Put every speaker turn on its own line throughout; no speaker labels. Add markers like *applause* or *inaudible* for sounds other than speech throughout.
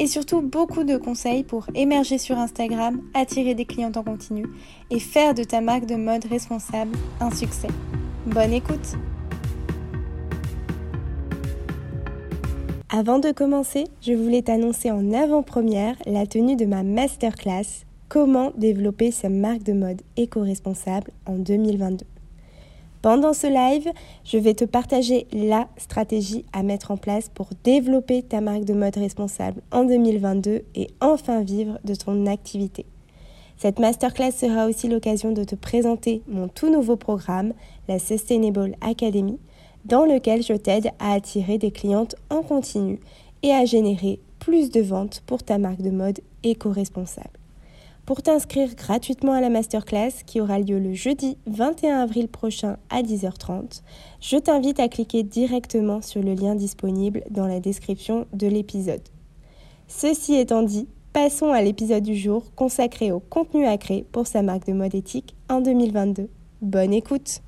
et surtout beaucoup de conseils pour émerger sur Instagram, attirer des clients en continu et faire de ta marque de mode responsable un succès. Bonne écoute Avant de commencer, je voulais t'annoncer en avant-première la tenue de ma masterclass Comment développer sa marque de mode éco-responsable en 2022. Pendant ce live, je vais te partager la stratégie à mettre en place pour développer ta marque de mode responsable en 2022 et enfin vivre de ton activité. Cette masterclass sera aussi l'occasion de te présenter mon tout nouveau programme, la Sustainable Academy, dans lequel je t'aide à attirer des clientes en continu et à générer plus de ventes pour ta marque de mode éco-responsable. Pour t'inscrire gratuitement à la masterclass qui aura lieu le jeudi 21 avril prochain à 10h30, je t'invite à cliquer directement sur le lien disponible dans la description de l'épisode. Ceci étant dit, passons à l'épisode du jour consacré au contenu à créer pour sa marque de mode éthique en 2022. Bonne écoute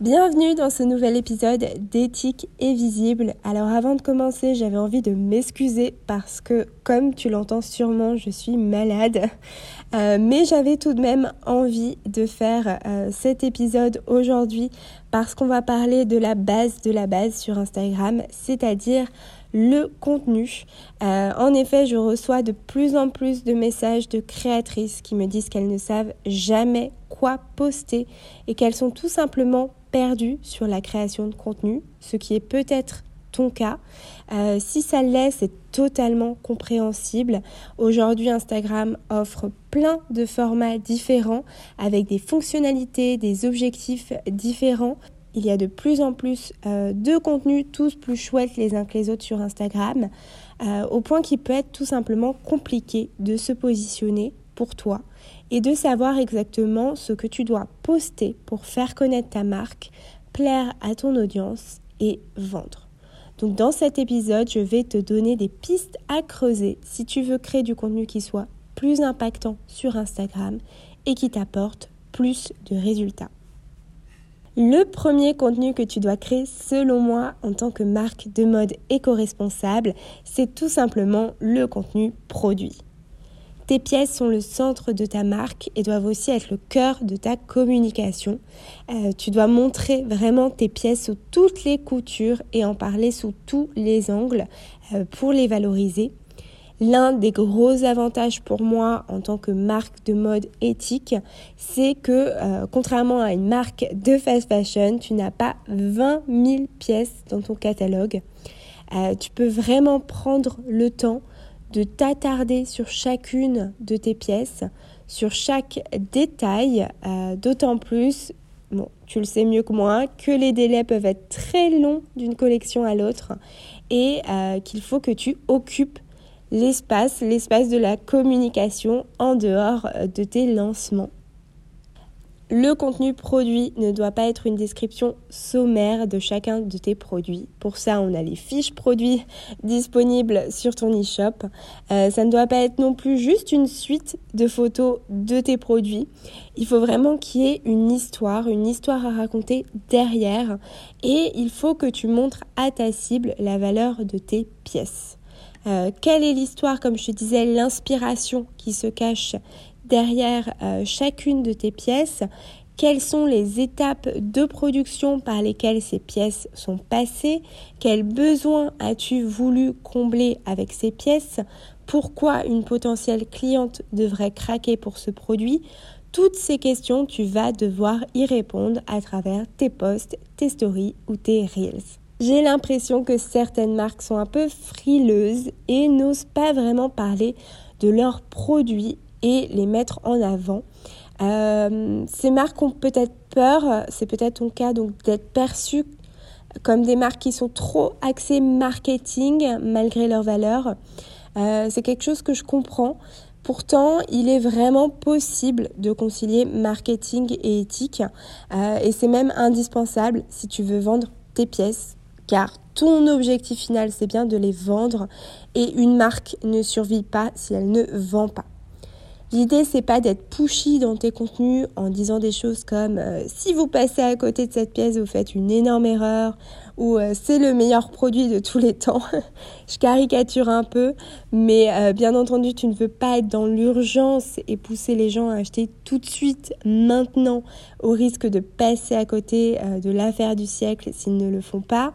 Bienvenue dans ce nouvel épisode d'éthique et visible. Alors avant de commencer, j'avais envie de m'excuser parce que comme tu l'entends sûrement, je suis malade. Euh, mais j'avais tout de même envie de faire euh, cet épisode aujourd'hui parce qu'on va parler de la base de la base sur Instagram, c'est-à-dire le contenu. Euh, en effet, je reçois de plus en plus de messages de créatrices qui me disent qu'elles ne savent jamais quoi poster et qu'elles sont tout simplement perdues sur la création de contenu, ce qui est peut-être ton cas. Euh, si ça l'est, c'est totalement compréhensible. Aujourd'hui, Instagram offre plein de formats différents avec des fonctionnalités, des objectifs différents. Il y a de plus en plus euh, de contenus, tous plus chouettes les uns que les autres sur Instagram, euh, au point qu'il peut être tout simplement compliqué de se positionner pour toi et de savoir exactement ce que tu dois poster pour faire connaître ta marque, plaire à ton audience et vendre. Donc dans cet épisode, je vais te donner des pistes à creuser si tu veux créer du contenu qui soit plus impactant sur Instagram et qui t'apporte plus de résultats. Le premier contenu que tu dois créer selon moi en tant que marque de mode éco-responsable, c'est tout simplement le contenu produit. Tes pièces sont le centre de ta marque et doivent aussi être le cœur de ta communication. Euh, tu dois montrer vraiment tes pièces sous toutes les coutures et en parler sous tous les angles euh, pour les valoriser. L'un des gros avantages pour moi en tant que marque de mode éthique, c'est que euh, contrairement à une marque de fast fashion, tu n'as pas 20 000 pièces dans ton catalogue. Tu peux vraiment prendre le temps de t'attarder sur chacune de tes pièces, sur chaque détail, euh, d'autant plus, tu le sais mieux que moi, que les délais peuvent être très longs d'une collection à l'autre et qu'il faut que tu occupes l'espace, l'espace de la communication en dehors euh, de tes lancements. Le contenu produit ne doit pas être une description sommaire de chacun de tes produits. Pour ça, on a les fiches produits disponibles sur ton e-shop. Euh, ça ne doit pas être non plus juste une suite de photos de tes produits. Il faut vraiment qu'il y ait une histoire, une histoire à raconter derrière. Et il faut que tu montres à ta cible la valeur de tes pièces. Euh, quelle est l'histoire, comme je te disais, l'inspiration qui se cache derrière euh, chacune de tes pièces quelles sont les étapes de production par lesquelles ces pièces sont passées, quels besoins as-tu voulu combler avec ces pièces, pourquoi une potentielle cliente devrait craquer pour ce produit? Toutes ces questions, tu vas devoir y répondre à travers tes posts, tes stories ou tes reels. J'ai l'impression que certaines marques sont un peu frileuses et n'osent pas vraiment parler de leurs produits et les mettre en avant. Euh, ces marques ont peut-être peur, c'est peut-être ton cas, donc d'être perçues comme des marques qui sont trop axées marketing malgré leur valeur. Euh, c'est quelque chose que je comprends Pourtant, il est vraiment possible de concilier marketing et éthique euh, et c'est même indispensable si tu veux vendre tes pièces car ton objectif final c'est bien de les vendre et une marque ne survit pas si elle ne vend pas. L'idée, c'est pas d'être pushy dans tes contenus en disant des choses comme euh, si vous passez à côté de cette pièce, vous faites une énorme erreur ou euh, c'est le meilleur produit de tous les temps. *laughs* Je caricature un peu, mais euh, bien entendu, tu ne veux pas être dans l'urgence et pousser les gens à acheter tout de suite, maintenant, au risque de passer à côté de l'affaire du siècle s'ils ne le font pas.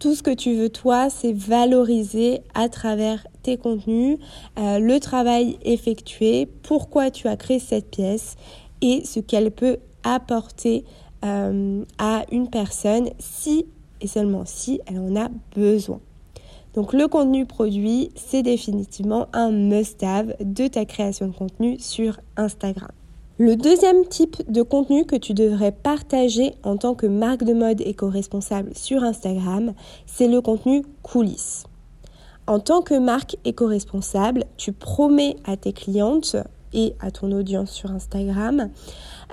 Tout ce que tu veux, toi, c'est valoriser à travers tes contenus euh, le travail effectué, pourquoi tu as créé cette pièce et ce qu'elle peut apporter euh, à une personne si et seulement si elle en a besoin. Donc le contenu produit, c'est définitivement un must-have de ta création de contenu sur Instagram. Le deuxième type de contenu que tu devrais partager en tant que marque de mode éco-responsable sur Instagram, c'est le contenu coulisses. En tant que marque éco-responsable, tu promets à tes clientes et à ton audience sur Instagram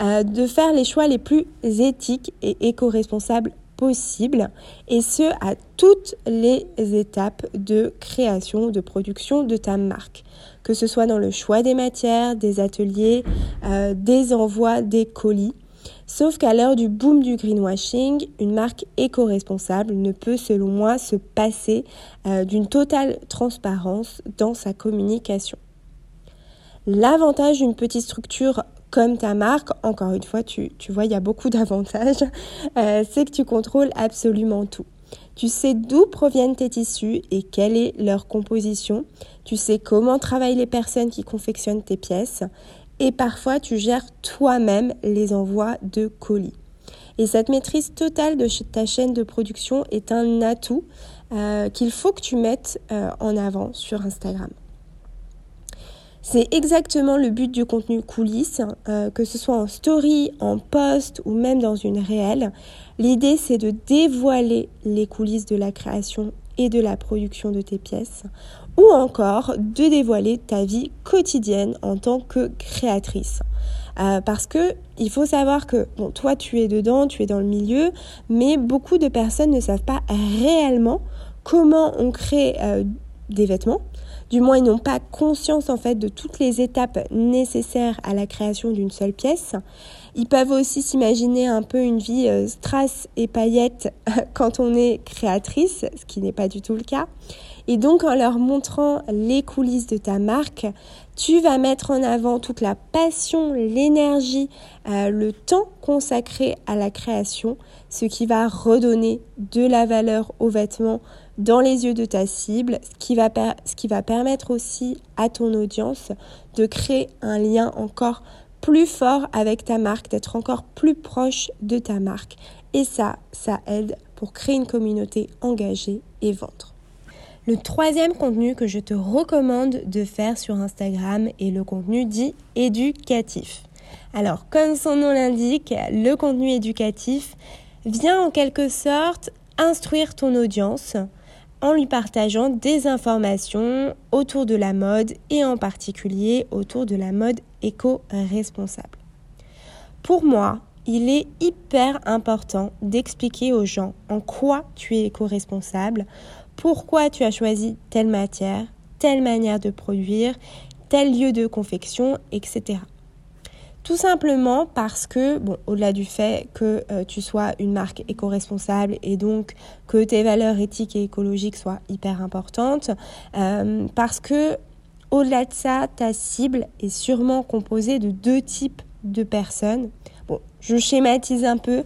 euh, de faire les choix les plus éthiques et éco-responsables possibles et ce à toutes les étapes de création, de production de ta marque que ce soit dans le choix des matières, des ateliers, euh, des envois, des colis. Sauf qu'à l'heure du boom du greenwashing, une marque éco-responsable ne peut, selon moi, se passer euh, d'une totale transparence dans sa communication. L'avantage d'une petite structure comme ta marque, encore une fois, tu, vois, il y a beaucoup d'avantages, euh, c'est que tu contrôles absolument tout. Tu sais d'où proviennent tes tissus et quelle est leur composition. Tu sais comment travaillent les personnes qui confectionnent tes pièces. Et parfois, tu gères toi-même les envois de colis. Et cette maîtrise totale de ta chaîne de production est un atout euh, qu'il faut que tu mettes euh, en avant sur Instagram. C'est exactement le but du contenu coulisses, euh, que ce soit en story, en post ou même dans une réelle. L'idée, c'est de dévoiler les coulisses de la création et de la production de tes pièces, ou encore de dévoiler ta vie quotidienne en tant que créatrice. Euh, parce que il faut savoir que bon, toi tu es dedans, tu es dans le milieu, mais beaucoup de personnes ne savent pas réellement comment on crée euh, des vêtements, du moins, ils n'ont pas conscience en fait de toutes les étapes nécessaires à la création d'une seule pièce. Ils peuvent aussi s'imaginer un peu une vie euh, strass et paillettes *laughs* quand on est créatrice, ce qui n'est pas du tout le cas. Et donc en leur montrant les coulisses de ta marque, tu vas mettre en avant toute la passion, l'énergie, euh, le temps consacré à la création, ce qui va redonner de la valeur aux vêtements dans les yeux de ta cible, ce qui va, ce qui va permettre aussi à ton audience de créer un lien encore plus fort avec ta marque, d'être encore plus proche de ta marque. Et ça, ça aide pour créer une communauté engagée et vendre. Le troisième contenu que je te recommande de faire sur Instagram est le contenu dit éducatif. Alors, comme son nom l'indique, le contenu éducatif vient en quelque sorte instruire ton audience en lui partageant des informations autour de la mode et en particulier autour de la mode éco-responsable. Pour moi, il est hyper important d'expliquer aux gens en quoi tu es éco-responsable, pourquoi tu as choisi telle matière, telle manière de produire, tel lieu de confection, etc. Tout simplement parce que, bon, au-delà du fait que euh, tu sois une marque éco-responsable et donc que tes valeurs éthiques et écologiques soient hyper importantes, euh, parce que au-delà de ça, ta cible est sûrement composée de deux types de personnes. Bon, je schématise un peu,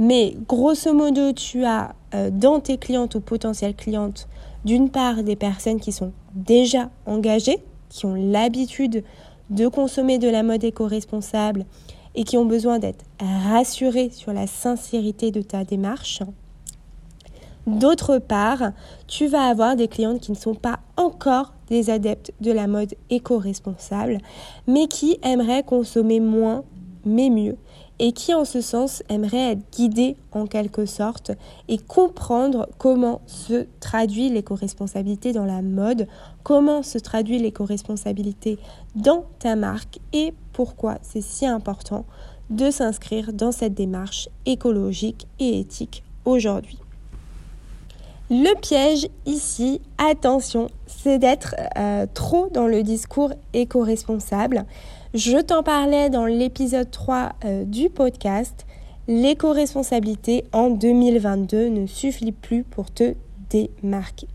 mais grosso modo, tu as euh, dans tes clientes ou potentielles clientes, d'une part des personnes qui sont déjà engagées, qui ont l'habitude de consommer de la mode éco-responsable et qui ont besoin d'être rassurés sur la sincérité de ta démarche. D'autre part, tu vas avoir des clientes qui ne sont pas encore des adeptes de la mode éco-responsable, mais qui aimeraient consommer moins, mais mieux, et qui en ce sens aimerait être guidé en quelque sorte et comprendre comment se traduit l'éco-responsabilité dans la mode, comment se traduit l'éco-responsabilité dans ta marque et pourquoi c'est si important de s'inscrire dans cette démarche écologique et éthique aujourd'hui. Le piège ici, attention, c'est d'être euh, trop dans le discours éco-responsable. Je t'en parlais dans l'épisode 3 euh, du podcast. L'éco-responsabilité en 2022 ne suffit plus pour te démarquer.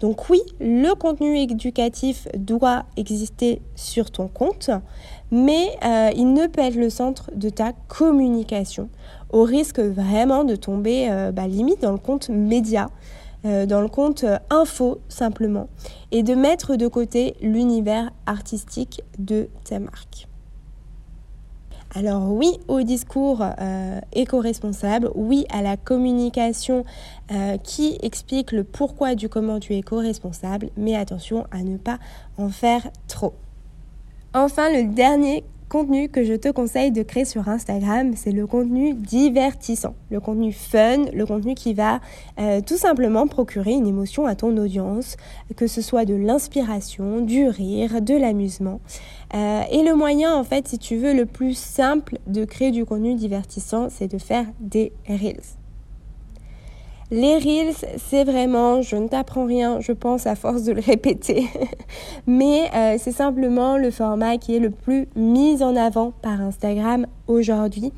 Donc oui, le contenu éducatif doit exister sur ton compte, mais euh, il ne peut être le centre de ta communication, au risque vraiment de tomber euh, bah, limite dans le compte média, euh, dans le compte info simplement, et de mettre de côté l'univers artistique de ta marque. Alors oui au discours euh, éco-responsable, oui à la communication euh, qui explique le pourquoi du comment tu es éco-responsable, mais attention à ne pas en faire trop. Enfin, le dernier contenu que je te conseille de créer sur Instagram, c'est le contenu divertissant, le contenu fun, le contenu qui va euh, tout simplement procurer une émotion à ton audience, que ce soit de l'inspiration, du rire, de l'amusement. Euh, et le moyen, en fait, si tu veux, le plus simple de créer du contenu divertissant, c'est de faire des reels. Les Reels, c'est vraiment, je ne t'apprends rien, je pense à force de le répéter, *laughs* mais euh, c'est simplement le format qui est le plus mis en avant par Instagram aujourd'hui.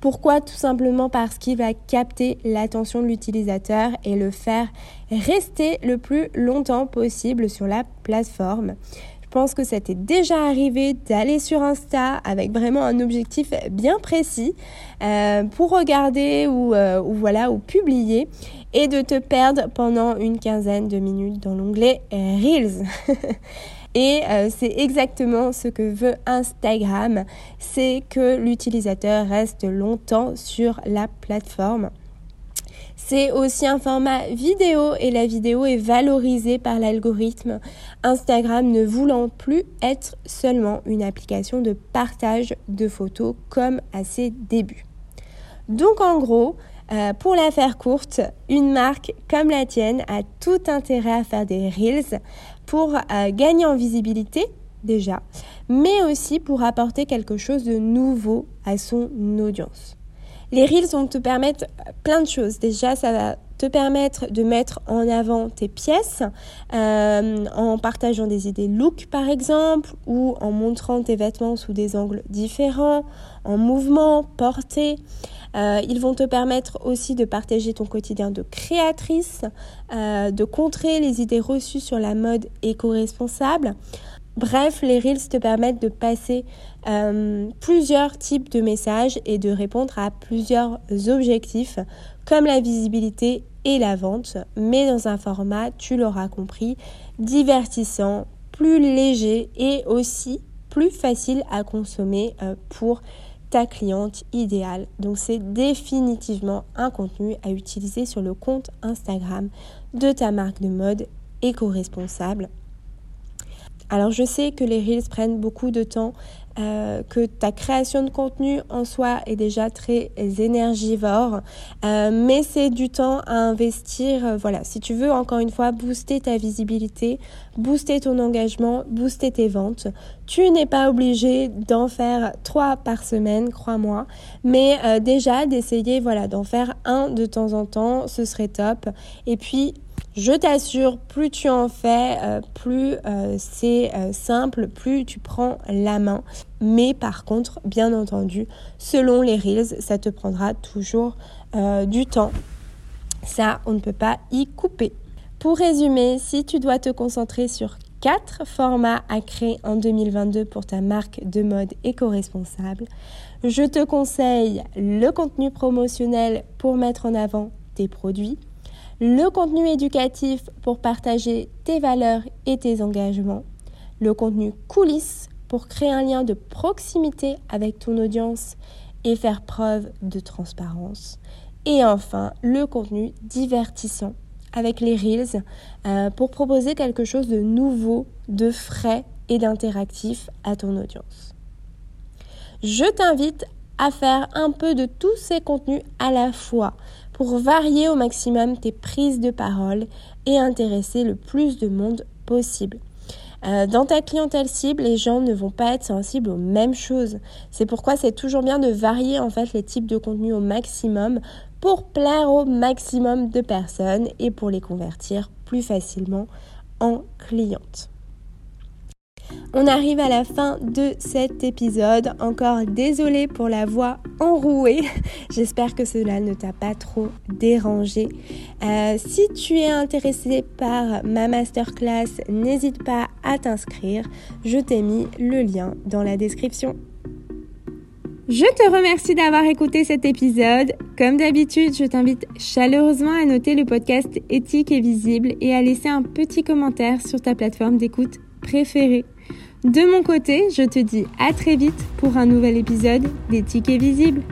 Pourquoi? Tout simplement parce qu'il va capter l'attention de l'utilisateur et le faire rester le plus longtemps possible sur la plateforme. Je pense que ça t'est déjà arrivé d'aller sur Insta avec vraiment un objectif bien précis euh, pour regarder ou, euh, ou, voilà ou publier et de te perdre pendant une quinzaine de minutes dans l'onglet Reels. *laughs* Et euh, c'est exactement ce que veut Instagram, c'est que l'utilisateur reste longtemps sur la plateforme. C'est aussi un format vidéo et la vidéo est valorisée par l'algorithme. Instagram ne voulant plus être seulement une application de partage de photos comme à ses débuts. Donc en gros, euh, pour la faire courte, une marque comme la tienne a tout intérêt à faire des reels pour euh, gagner en visibilité déjà, mais aussi pour apporter quelque chose de nouveau à son audience. Les reels vont te permettre plein de choses. Déjà, ça va te permettre de mettre en avant tes pièces euh, en partageant des idées look par exemple ou en montrant tes vêtements sous des angles différents, en mouvement, portée. Euh, ils vont te permettre aussi de partager ton quotidien de créatrice, euh, de contrer les idées reçues sur la mode éco-responsable. Bref, les Reels te permettent de passer euh, plusieurs types de messages et de répondre à plusieurs objectifs comme la visibilité et la vente, mais dans un format, tu l'auras compris, divertissant, plus léger et aussi plus facile à consommer euh, pour ta cliente idéale. Donc c'est définitivement un contenu à utiliser sur le compte Instagram de ta marque de mode éco-responsable alors je sais que les reels prennent beaucoup de temps, euh, que ta création de contenu en soi est déjà très énergivore, euh, mais c'est du temps à investir. Euh, voilà, si tu veux encore une fois booster ta visibilité, booster ton engagement, booster tes ventes, tu n'es pas obligé d'en faire trois par semaine, crois-moi, mais déjà d'essayer voilà d'en faire un de temps en temps, ce serait top. Et puis je t'assure, plus tu en fais, euh, plus euh, c'est euh, simple, plus tu prends la main. Mais par contre, bien entendu, selon les reels, ça te prendra toujours du temps. Ça, on ne peut pas y couper. Pour résumer, si tu dois te concentrer sur quatre formats à créer en 2022 pour ta marque de mode éco-responsable, je te conseille le contenu promotionnel pour mettre en avant tes produits, le contenu éducatif pour partager tes valeurs et tes engagements, le contenu coulisses pour créer un lien de proximité avec ton audience et faire preuve de transparence, et enfin le contenu divertissant avec les Reels euh, pour proposer quelque chose de nouveau, de frais et d'interactif à ton audience. Je t'invite à faire un peu de tous ces contenus à la fois pour varier au maximum tes prises de parole et intéresser le plus de monde possible. Euh, dans ta clientèle cible, les gens ne vont pas être sensibles aux mêmes choses. C'est pourquoi c'est toujours bien de varier en fait les types de contenus au maximum pour plaire au maximum de personnes et pour les convertir plus facilement en clientes. On arrive à la fin de cet épisode. Encore désolée pour la voix enrouée. *laughs* J'espère que cela ne t'a pas trop dérangé. Euh, si tu es intéressé par ma masterclass, n'hésite pas à t'inscrire. Je t'ai mis le lien dans la description. Je te remercie d'avoir écouté cet épisode. Comme d'habitude, je t'invite chaleureusement à noter le podcast éthique et visible et à laisser un petit commentaire sur ta plateforme d'écoute préférée. De mon côté, je te dis à très vite pour un nouvel épisode d'éthique et visible.